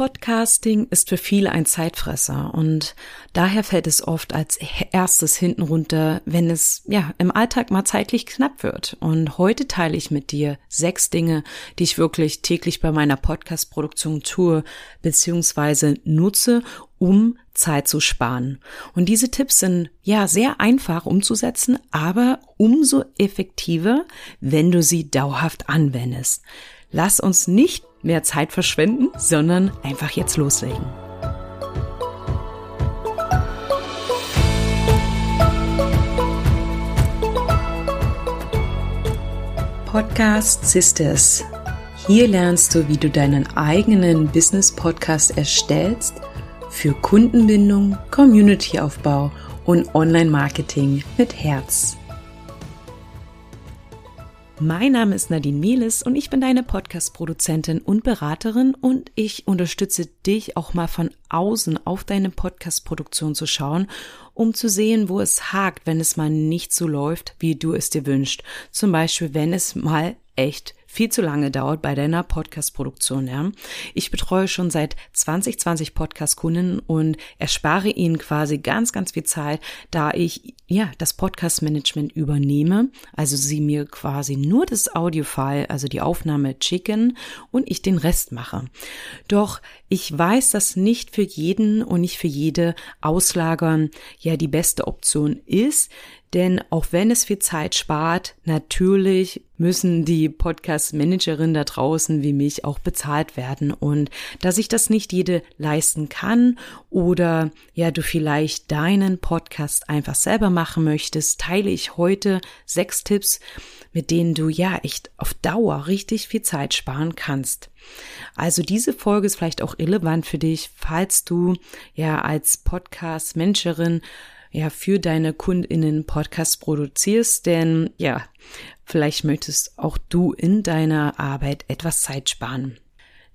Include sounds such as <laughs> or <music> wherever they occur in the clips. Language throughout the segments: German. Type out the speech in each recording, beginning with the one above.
Podcasting ist für viele ein Zeitfresser und daher fällt es oft als erstes hinten runter, wenn es ja im Alltag mal zeitlich knapp wird. Und heute teile ich mit dir sechs Dinge, die ich wirklich täglich bei meiner Podcast-Produktion tue bzw. nutze, um Zeit zu sparen. Und diese Tipps sind ja sehr einfach umzusetzen, aber umso effektiver, wenn du sie dauerhaft anwendest. Lass uns nicht mehr Zeit verschwenden, sondern einfach jetzt loslegen. Podcast Sisters. Hier lernst du, wie du deinen eigenen Business Podcast erstellst für Kundenbindung, Communityaufbau und Online-Marketing mit Herz. Mein Name ist Nadine Mieles und ich bin deine Podcast-Produzentin und Beraterin und ich unterstütze dich auch mal von außen auf deine Podcast-Produktion zu schauen, um zu sehen, wo es hakt, wenn es mal nicht so läuft, wie du es dir wünschst. Zum Beispiel, wenn es mal echt viel zu lange dauert bei deiner Podcast-Produktion. Ja. Ich betreue schon seit 2020 Podcast-Kunden und erspare ihnen quasi ganz, ganz viel Zeit, da ich ja das Podcast-Management übernehme, also sie mir quasi nur das Audio-File, also die Aufnahme schicken und ich den Rest mache. Doch ich weiß, dass nicht für jeden und nicht für jede Auslagern ja die beste Option ist, denn auch wenn es viel Zeit spart, natürlich müssen die Podcast-Managerinnen da draußen wie mich auch bezahlt werden. Und dass ich das nicht jede leisten kann oder ja, du vielleicht deinen Podcast einfach selber machen möchtest, teile ich heute sechs Tipps, mit denen du ja echt auf Dauer richtig viel Zeit sparen kannst. Also diese Folge ist vielleicht auch relevant für dich, falls du ja als Podcast-Managerin ja für deine KundInnen Podcast produzierst, denn ja, vielleicht möchtest auch du in deiner Arbeit etwas Zeit sparen.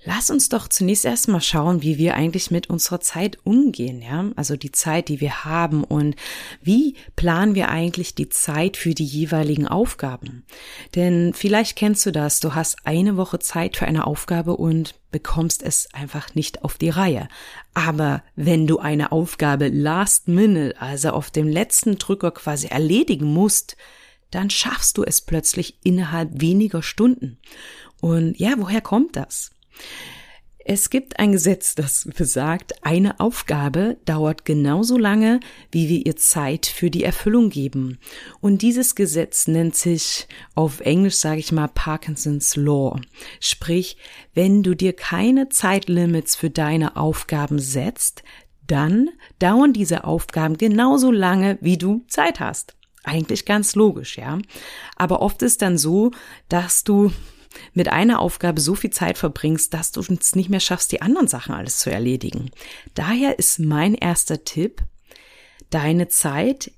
Lass uns doch zunächst erstmal schauen, wie wir eigentlich mit unserer Zeit umgehen, ja? Also die Zeit, die wir haben und wie planen wir eigentlich die Zeit für die jeweiligen Aufgaben? Denn vielleicht kennst du das, du hast eine Woche Zeit für eine Aufgabe und bekommst es einfach nicht auf die Reihe. Aber wenn du eine Aufgabe last minute, also auf dem letzten Drücker quasi erledigen musst, dann schaffst du es plötzlich innerhalb weniger Stunden. Und ja, woher kommt das? Es gibt ein Gesetz, das besagt, eine Aufgabe dauert genauso lange, wie wir ihr Zeit für die Erfüllung geben. Und dieses Gesetz nennt sich auf Englisch, sage ich mal, Parkinson's Law. Sprich, wenn du dir keine Zeitlimits für deine Aufgaben setzt, dann dauern diese Aufgaben genauso lange, wie du Zeit hast. Eigentlich ganz logisch, ja. Aber oft ist dann so, dass du mit einer Aufgabe so viel Zeit verbringst, dass du es nicht mehr schaffst, die anderen Sachen alles zu erledigen. Daher ist mein erster Tipp, deine Zeit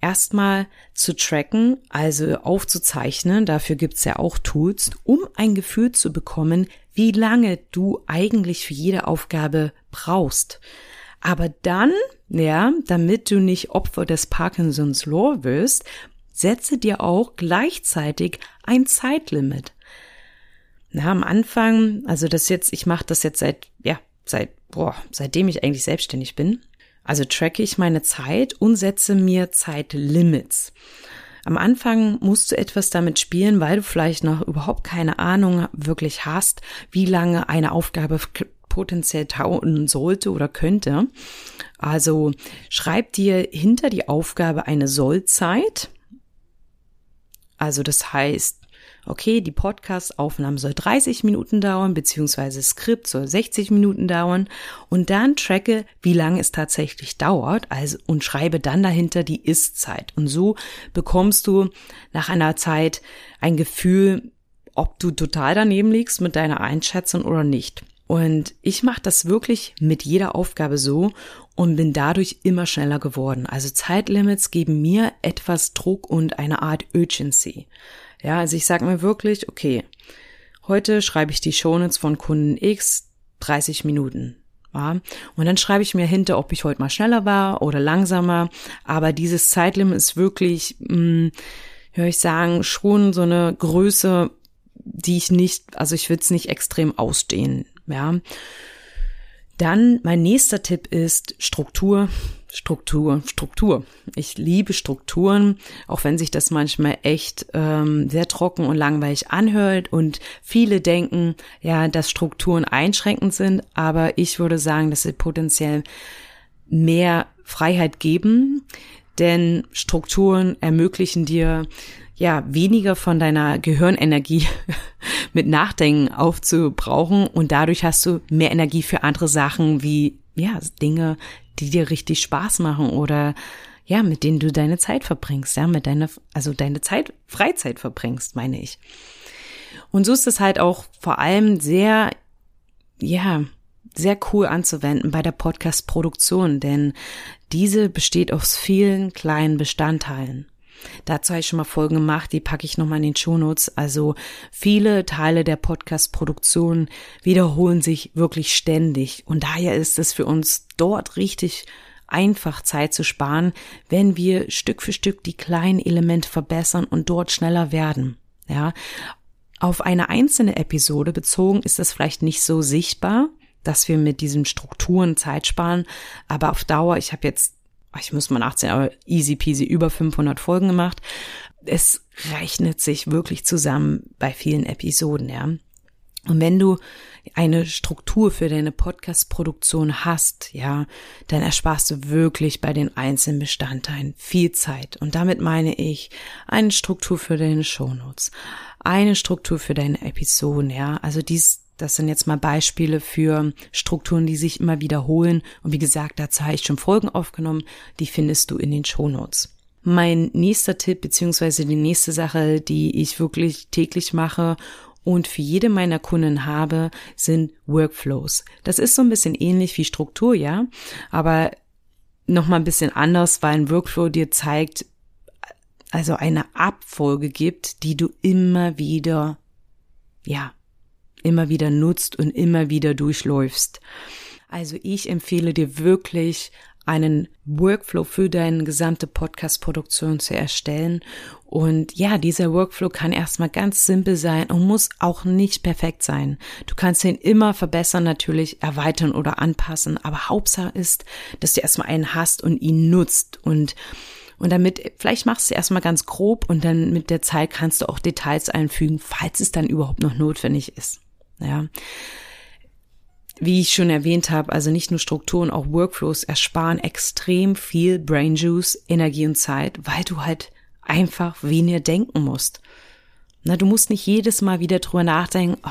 erstmal zu tracken, also aufzuzeichnen, dafür gibt's ja auch Tools, um ein Gefühl zu bekommen, wie lange du eigentlich für jede Aufgabe brauchst. Aber dann, ja, damit du nicht Opfer des Parkinsons Law wirst, setze dir auch gleichzeitig ein Zeitlimit. Na, am Anfang, also das jetzt, ich mache das jetzt seit, ja, seit, boah, seitdem ich eigentlich selbstständig bin. Also tracke ich meine Zeit und setze mir Zeitlimits. Am Anfang musst du etwas damit spielen, weil du vielleicht noch überhaupt keine Ahnung wirklich hast, wie lange eine Aufgabe potenziell dauern sollte oder könnte. Also schreib dir hinter die Aufgabe eine Sollzeit. Also das heißt, okay, die Podcast-Aufnahme soll 30 Minuten dauern, beziehungsweise Skript soll 60 Minuten dauern und dann tracke, wie lange es tatsächlich dauert, also und schreibe dann dahinter die Ist-Zeit. Und so bekommst du nach einer Zeit ein Gefühl, ob du total daneben liegst mit deiner Einschätzung oder nicht. Und ich mache das wirklich mit jeder Aufgabe so und bin dadurch immer schneller geworden. Also Zeitlimits geben mir etwas Druck und eine Art Urgency. Ja, also ich sage mir wirklich, okay, heute schreibe ich die Shownotes von Kunden X 30 Minuten. Ja, und dann schreibe ich mir hinter, ob ich heute mal schneller war oder langsamer. Aber dieses Zeitlimit ist wirklich, hm, höre ich sagen, schon so eine Größe, die ich nicht, also ich will es nicht extrem ausstehen. Ja. Dann mein nächster Tipp ist Struktur. Struktur, Struktur. Ich liebe Strukturen, auch wenn sich das manchmal echt ähm, sehr trocken und langweilig anhört und viele denken, ja, dass Strukturen einschränkend sind, aber ich würde sagen, dass sie potenziell mehr Freiheit geben, denn Strukturen ermöglichen dir ja weniger von deiner Gehirnenergie <laughs> mit Nachdenken aufzubrauchen und dadurch hast du mehr Energie für andere Sachen wie ja Dinge, die dir richtig Spaß machen oder ja, mit denen du deine Zeit verbringst, ja, mit deiner, also deine Zeit, Freizeit verbringst, meine ich. Und so ist es halt auch vor allem sehr, ja, sehr cool anzuwenden bei der Podcast-Produktion, denn diese besteht aus vielen kleinen Bestandteilen. Dazu habe ich schon mal Folgen gemacht, die packe ich nochmal in den Shownotes. Also viele Teile der Podcast-Produktion wiederholen sich wirklich ständig und daher ist es für uns dort richtig einfach Zeit zu sparen, wenn wir Stück für Stück die kleinen Elemente verbessern und dort schneller werden. Ja, auf eine einzelne Episode bezogen ist das vielleicht nicht so sichtbar, dass wir mit diesen Strukturen Zeit sparen, aber auf Dauer, ich habe jetzt ich muss mal nachzählen, aber easy peasy über 500 Folgen gemacht. Es rechnet sich wirklich zusammen bei vielen Episoden, ja. Und wenn du eine Struktur für deine Podcast-Produktion hast, ja, dann ersparst du wirklich bei den einzelnen Bestandteilen viel Zeit. Und damit meine ich eine Struktur für deine Shownotes, eine Struktur für deine Episoden, ja. Also dies, das sind jetzt mal Beispiele für Strukturen, die sich immer wiederholen. Und wie gesagt, dazu habe ich schon Folgen aufgenommen. Die findest du in den Shownotes. Mein nächster Tipp beziehungsweise die nächste Sache, die ich wirklich täglich mache und für jede meiner Kunden habe, sind Workflows. Das ist so ein bisschen ähnlich wie Struktur, ja, aber noch mal ein bisschen anders, weil ein Workflow dir zeigt, also eine Abfolge gibt, die du immer wieder, ja, immer wieder nutzt und immer wieder durchläufst. Also ich empfehle dir wirklich einen Workflow für deine gesamte Podcast-Produktion zu erstellen. Und ja, dieser Workflow kann erstmal ganz simpel sein und muss auch nicht perfekt sein. Du kannst ihn immer verbessern, natürlich erweitern oder anpassen. Aber Hauptsache ist, dass du erstmal einen hast und ihn nutzt und und damit, vielleicht machst du erstmal ganz grob und dann mit der Zeit kannst du auch Details einfügen, falls es dann überhaupt noch notwendig ist. Ja. Wie ich schon erwähnt habe, also nicht nur Strukturen, auch Workflows ersparen extrem viel Brain Juice, Energie und Zeit, weil du halt einfach weniger denken musst. Na, du musst nicht jedes Mal wieder drüber nachdenken, oh,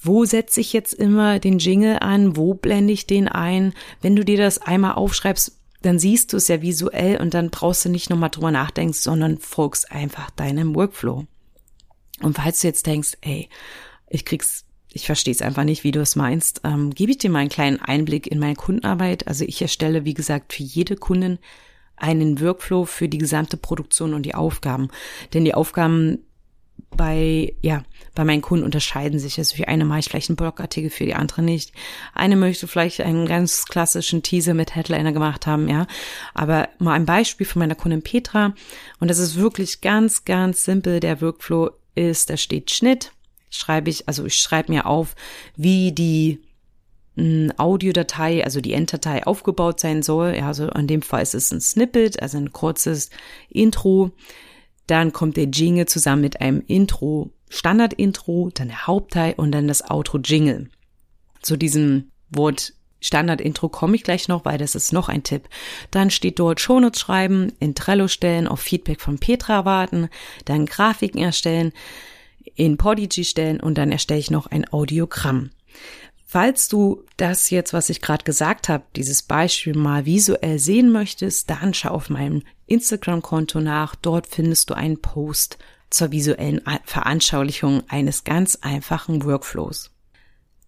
wo setze ich jetzt immer den Jingle an, wo blende ich den ein. Wenn du dir das einmal aufschreibst, dann siehst du es ja visuell und dann brauchst du nicht nochmal drüber nachdenken, sondern folgst einfach deinem Workflow. Und falls du jetzt denkst, ey, ich krieg's ich verstehe es einfach nicht, wie du es meinst, ähm, gebe ich dir mal einen kleinen Einblick in meine Kundenarbeit. Also ich erstelle, wie gesagt, für jede Kundin einen Workflow für die gesamte Produktion und die Aufgaben. Denn die Aufgaben bei, ja, bei meinen Kunden unterscheiden sich. Also für eine mache ich vielleicht einen Blogartikel, für die andere nicht. Eine möchte vielleicht einen ganz klassischen Teaser mit Headliner gemacht haben, ja. Aber mal ein Beispiel von meiner Kundin Petra. Und das ist wirklich ganz, ganz simpel. Der Workflow ist, da steht Schnitt, schreibe ich, also ich schreibe mir auf, wie die hm, Audiodatei, also die Enddatei aufgebaut sein soll. Ja, also in dem Fall ist es ein Snippet, also ein kurzes Intro. Dann kommt der Jingle zusammen mit einem Intro, Standard-Intro, dann der Hauptteil und dann das Outro-Jingle. Zu diesem Wort Standard-Intro komme ich gleich noch, weil das ist noch ein Tipp. Dann steht dort Shownotes schreiben, in Trello stellen, auf Feedback von Petra warten, dann Grafiken erstellen, in Podigy stellen und dann erstelle ich noch ein Audiogramm. Falls du das jetzt, was ich gerade gesagt habe, dieses Beispiel mal visuell sehen möchtest, dann schau auf meinem Instagram-Konto nach. Dort findest du einen Post zur visuellen Veranschaulichung eines ganz einfachen Workflows.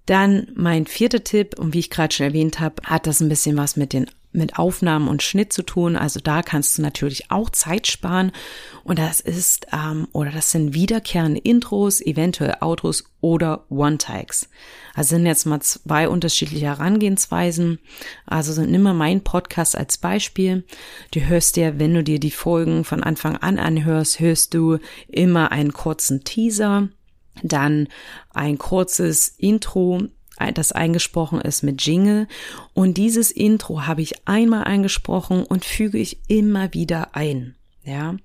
Dann mein vierter Tipp, und wie ich gerade schon erwähnt habe, hat das ein bisschen was mit den mit Aufnahmen und Schnitt zu tun. Also da kannst du natürlich auch Zeit sparen. Und das ist, ähm, oder das sind wiederkehrende Intros, eventuell Outros oder One-Takes. Also sind jetzt mal zwei unterschiedliche Herangehensweisen. Also nimm mal meinen Podcast als Beispiel. Du hörst dir, wenn du dir die Folgen von Anfang an anhörst, hörst du immer einen kurzen Teaser, dann ein kurzes Intro, das eingesprochen ist mit Jingle. Und dieses Intro habe ich einmal eingesprochen und füge ich immer wieder ein. Ja,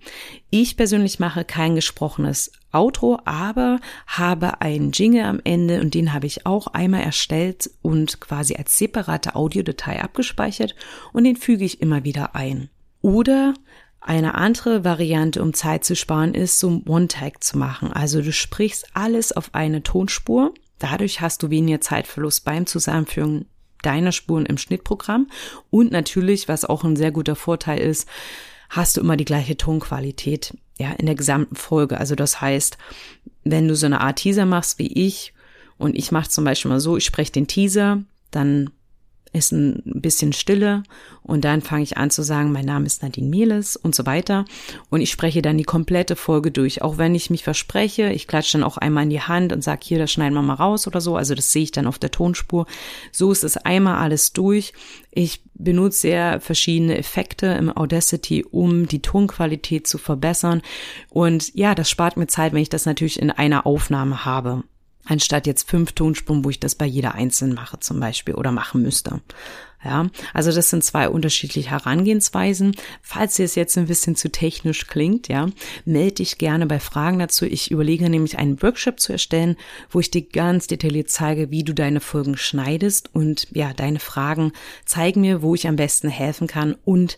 ich persönlich mache kein gesprochenes Outro, aber habe einen Jingle am Ende und den habe ich auch einmal erstellt und quasi als separate Audiodatei abgespeichert und den füge ich immer wieder ein. Oder eine andere Variante, um Zeit zu sparen, ist, so One-Tag zu machen. Also du sprichst alles auf eine Tonspur. Dadurch hast du weniger Zeitverlust beim Zusammenführen deiner Spuren im Schnittprogramm. Und natürlich, was auch ein sehr guter Vorteil ist, hast du immer die gleiche Tonqualität, ja, in der gesamten Folge. Also das heißt, wenn du so eine Art Teaser machst wie ich, und ich mache zum Beispiel mal so, ich spreche den Teaser, dann ist ein bisschen Stille und dann fange ich an zu sagen, mein Name ist Nadine Mieles und so weiter. Und ich spreche dann die komplette Folge durch, auch wenn ich mich verspreche, ich klatsche dann auch einmal in die Hand und sage, hier, das schneiden wir mal raus oder so, also das sehe ich dann auf der Tonspur. So ist es einmal alles durch. Ich benutze sehr verschiedene Effekte im Audacity, um die Tonqualität zu verbessern. Und ja, das spart mir Zeit, wenn ich das natürlich in einer Aufnahme habe anstatt jetzt fünf Tonspuren, wo ich das bei jeder einzeln mache zum Beispiel oder machen müsste. Ja, also das sind zwei unterschiedliche Herangehensweisen. Falls dir es jetzt ein bisschen zu technisch klingt, ja, melde dich gerne bei Fragen dazu. Ich überlege nämlich einen Workshop zu erstellen, wo ich dir ganz detailliert zeige, wie du deine Folgen schneidest und ja, deine Fragen zeigen mir, wo ich am besten helfen kann und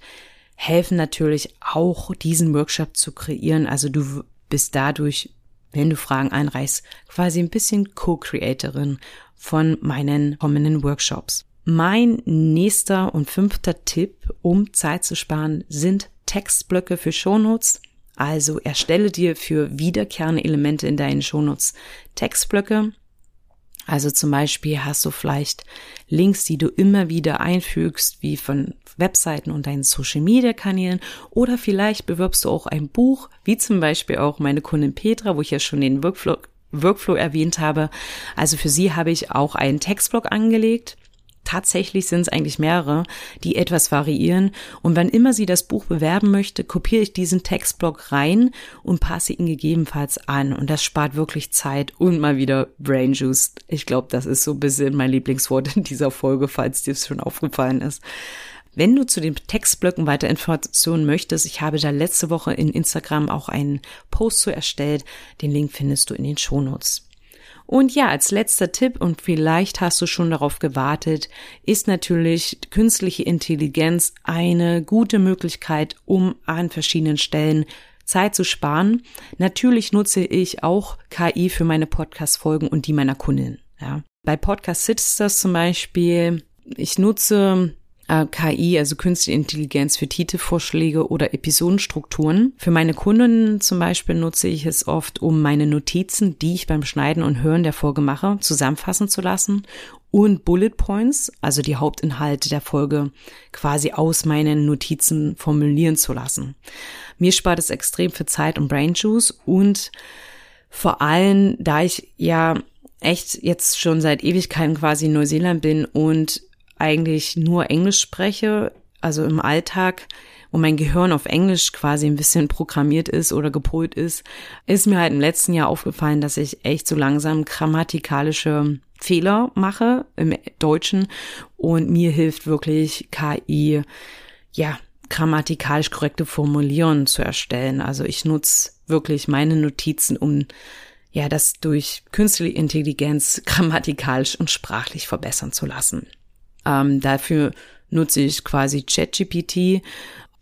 helfen natürlich auch diesen Workshop zu kreieren. Also du bist dadurch wenn du Fragen einreichst, quasi ein bisschen Co-Creatorin von meinen kommenden Workshops. Mein nächster und fünfter Tipp, um Zeit zu sparen, sind Textblöcke für Shownotes. Also erstelle dir für wiederkehrende Elemente in deinen Shownotes Textblöcke. Also zum Beispiel hast du vielleicht Links, die du immer wieder einfügst, wie von Webseiten und deinen Social Media Kanälen. Oder vielleicht bewirbst du auch ein Buch, wie zum Beispiel auch meine Kundin Petra, wo ich ja schon den Workflow, Workflow erwähnt habe. Also für sie habe ich auch einen Textblog angelegt tatsächlich sind es eigentlich mehrere, die etwas variieren. Und wann immer sie das Buch bewerben möchte, kopiere ich diesen Textblock rein und passe ihn gegebenenfalls an. Und das spart wirklich Zeit und mal wieder Brain Juice. Ich glaube, das ist so ein bisschen mein Lieblingswort in dieser Folge, falls dir es schon aufgefallen ist. Wenn du zu den Textblöcken weiter Informationen möchtest, ich habe da letzte Woche in Instagram auch einen Post zu erstellt. Den Link findest du in den Shownotes. Und ja, als letzter Tipp, und vielleicht hast du schon darauf gewartet, ist natürlich künstliche Intelligenz eine gute Möglichkeit, um an verschiedenen Stellen Zeit zu sparen. Natürlich nutze ich auch KI für meine Podcast-Folgen und die meiner Kundin. Ja. Bei Podcast Sisters zum Beispiel, ich nutze äh, KI, also Künstliche Intelligenz für Titelvorschläge oder Episodenstrukturen. Für meine Kunden zum Beispiel nutze ich es oft, um meine Notizen, die ich beim Schneiden und Hören der Folge mache, zusammenfassen zu lassen und Bullet Points, also die Hauptinhalte der Folge, quasi aus meinen Notizen formulieren zu lassen. Mir spart es extrem viel Zeit und Brain Juice und vor allem, da ich ja echt jetzt schon seit Ewigkeiten quasi in Neuseeland bin und eigentlich nur Englisch spreche, also im Alltag, und mein Gehirn auf Englisch quasi ein bisschen programmiert ist oder gepolt ist, ist mir halt im letzten Jahr aufgefallen, dass ich echt so langsam grammatikalische Fehler mache im Deutschen und mir hilft wirklich KI, ja, grammatikalisch korrekte Formulieren zu erstellen. Also ich nutze wirklich meine Notizen, um ja, das durch künstliche Intelligenz <laughs> grammatikalisch und sprachlich verbessern zu lassen. Ähm, dafür nutze ich quasi ChatGPT.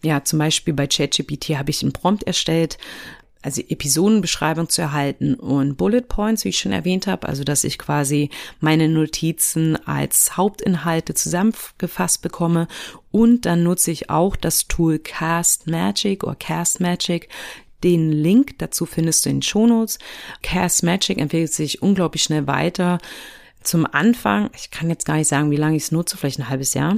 Ja, zum Beispiel bei ChatGPT habe ich einen Prompt erstellt, also Episodenbeschreibung zu erhalten und Bullet Points, wie ich schon erwähnt habe, also dass ich quasi meine Notizen als Hauptinhalte zusammengefasst bekomme und dann nutze ich auch das Tool Cast Magic oder Cast Magic. Den Link dazu findest du in den Shownotes. Cast Magic entwickelt sich unglaublich schnell weiter zum Anfang, ich kann jetzt gar nicht sagen, wie lange ich es nutze, vielleicht ein halbes Jahr,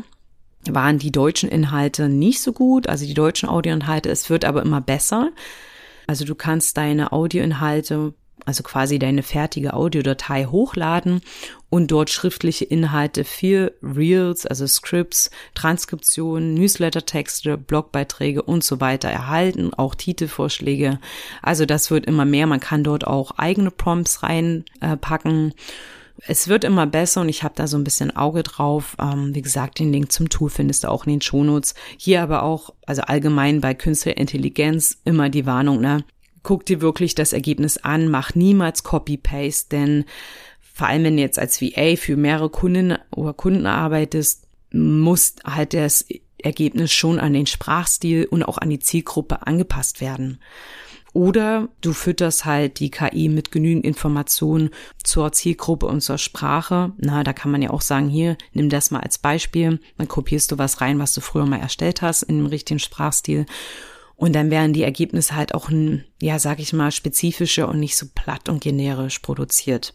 waren die deutschen Inhalte nicht so gut, also die deutschen Audioinhalte. Es wird aber immer besser. Also du kannst deine Audioinhalte, also quasi deine fertige Audiodatei hochladen und dort schriftliche Inhalte für Reels, also Scripts, Transkriptionen, Newsletter-Texte, Blogbeiträge und so weiter erhalten, auch Titelvorschläge. Also das wird immer mehr. Man kann dort auch eigene Prompts reinpacken. Äh, Es wird immer besser und ich habe da so ein bisschen Auge drauf. Ähm, wie gesagt, den Link zum Tool findest du auch in den Shownotes. Hier aber auch, also allgemein bei Künstliche Intelligenz immer die Warnung, ne? Guck dir wirklich das Ergebnis an, mach niemals Copy-Paste, denn vor allem wenn du jetzt als VA für mehrere Kunden oder Kunden arbeitest, muss halt das Ergebnis schon an den Sprachstil und auch an die Zielgruppe angepasst werden. Oder du fütterst halt die KI mit genügend Informationen zur Zielgruppe und zur Sprache. Na, da kann man ja auch sagen, hier, nimm das mal als Beispiel. Dann kopierst du was rein, was du früher mal erstellt hast in dem richtigen Sprachstil. Und dann werden die Ergebnisse halt auch, ja, sag ich mal, spezifischer und nicht so platt und generisch produziert.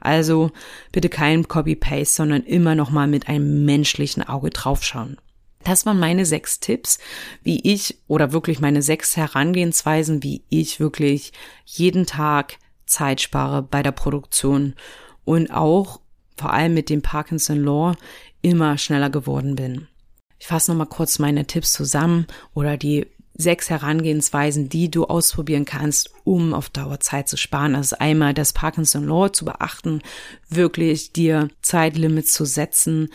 Also bitte kein Copy-Paste, sondern immer noch mal mit einem menschlichen Auge draufschauen. Das waren meine sechs Tipps, wie ich oder wirklich meine sechs Herangehensweisen, wie ich wirklich jeden Tag Zeit spare bei der Produktion und auch vor allem mit dem Parkinson Law immer schneller geworden bin. Ich fasse nochmal kurz meine Tipps zusammen oder die sechs Herangehensweisen, die du ausprobieren kannst, um auf Dauer Zeit zu sparen. Also einmal das Parkinson Law zu beachten, wirklich dir Zeitlimits zu setzen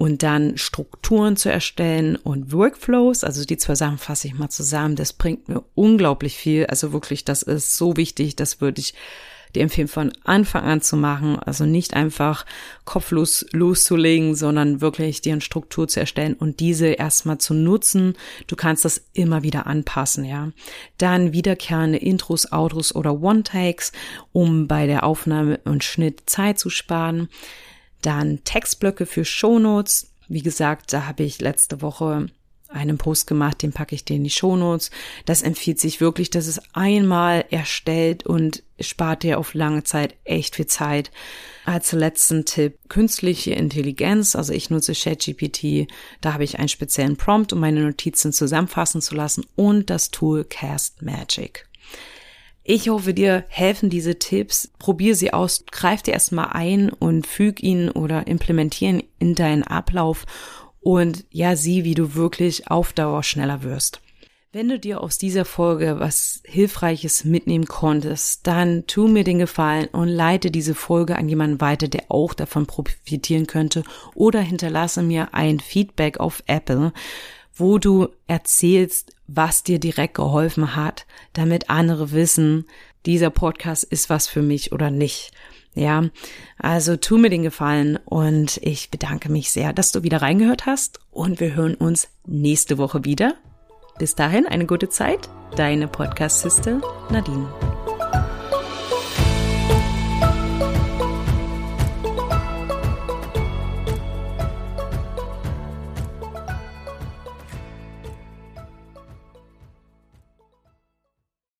und dann Strukturen zu erstellen und Workflows. Also die zwei Sachen fasse ich mal zusammen. Das bringt mir unglaublich viel. Also wirklich, das ist so wichtig. Das würde ich dir empfehlen, von Anfang an zu machen. Also nicht einfach kopflos loszulegen, sondern wirklich dir eine Struktur zu erstellen und diese erstmal zu nutzen. Du kannst das immer wieder anpassen, ja. Dann wiederkehrende Intros, Outros oder One-Takes, um bei der Aufnahme und Schnitt Zeit zu sparen. Dann Textblöcke für Shownotes. Wie gesagt, da habe ich letzte Woche einen Post gemacht, den packe ich dir in die Shownotes. Das empfiehlt sich wirklich, dass es einmal erstellt und spart dir auf lange Zeit echt viel Zeit. Als letzten Tipp künstliche Intelligenz. Also ich nutze ChatGPT. Da habe ich einen speziellen Prompt, um meine Notizen zusammenfassen zu lassen und das Tool Cast Magic. Ich hoffe, dir helfen diese Tipps. Probier sie aus, greif dir erstmal ein und füg ihn oder implementieren in deinen Ablauf und ja, sieh, wie du wirklich auf Dauer schneller wirst. Wenn du dir aus dieser Folge was Hilfreiches mitnehmen konntest, dann tu mir den Gefallen und leite diese Folge an jemanden weiter, der auch davon profitieren könnte oder hinterlasse mir ein Feedback auf Apple, wo du erzählst, was dir direkt geholfen hat, damit andere wissen, dieser Podcast ist was für mich oder nicht. Ja, also tu mir den Gefallen und ich bedanke mich sehr, dass du wieder reingehört hast und wir hören uns nächste Woche wieder. Bis dahin eine gute Zeit, deine Podcast-Sister Nadine.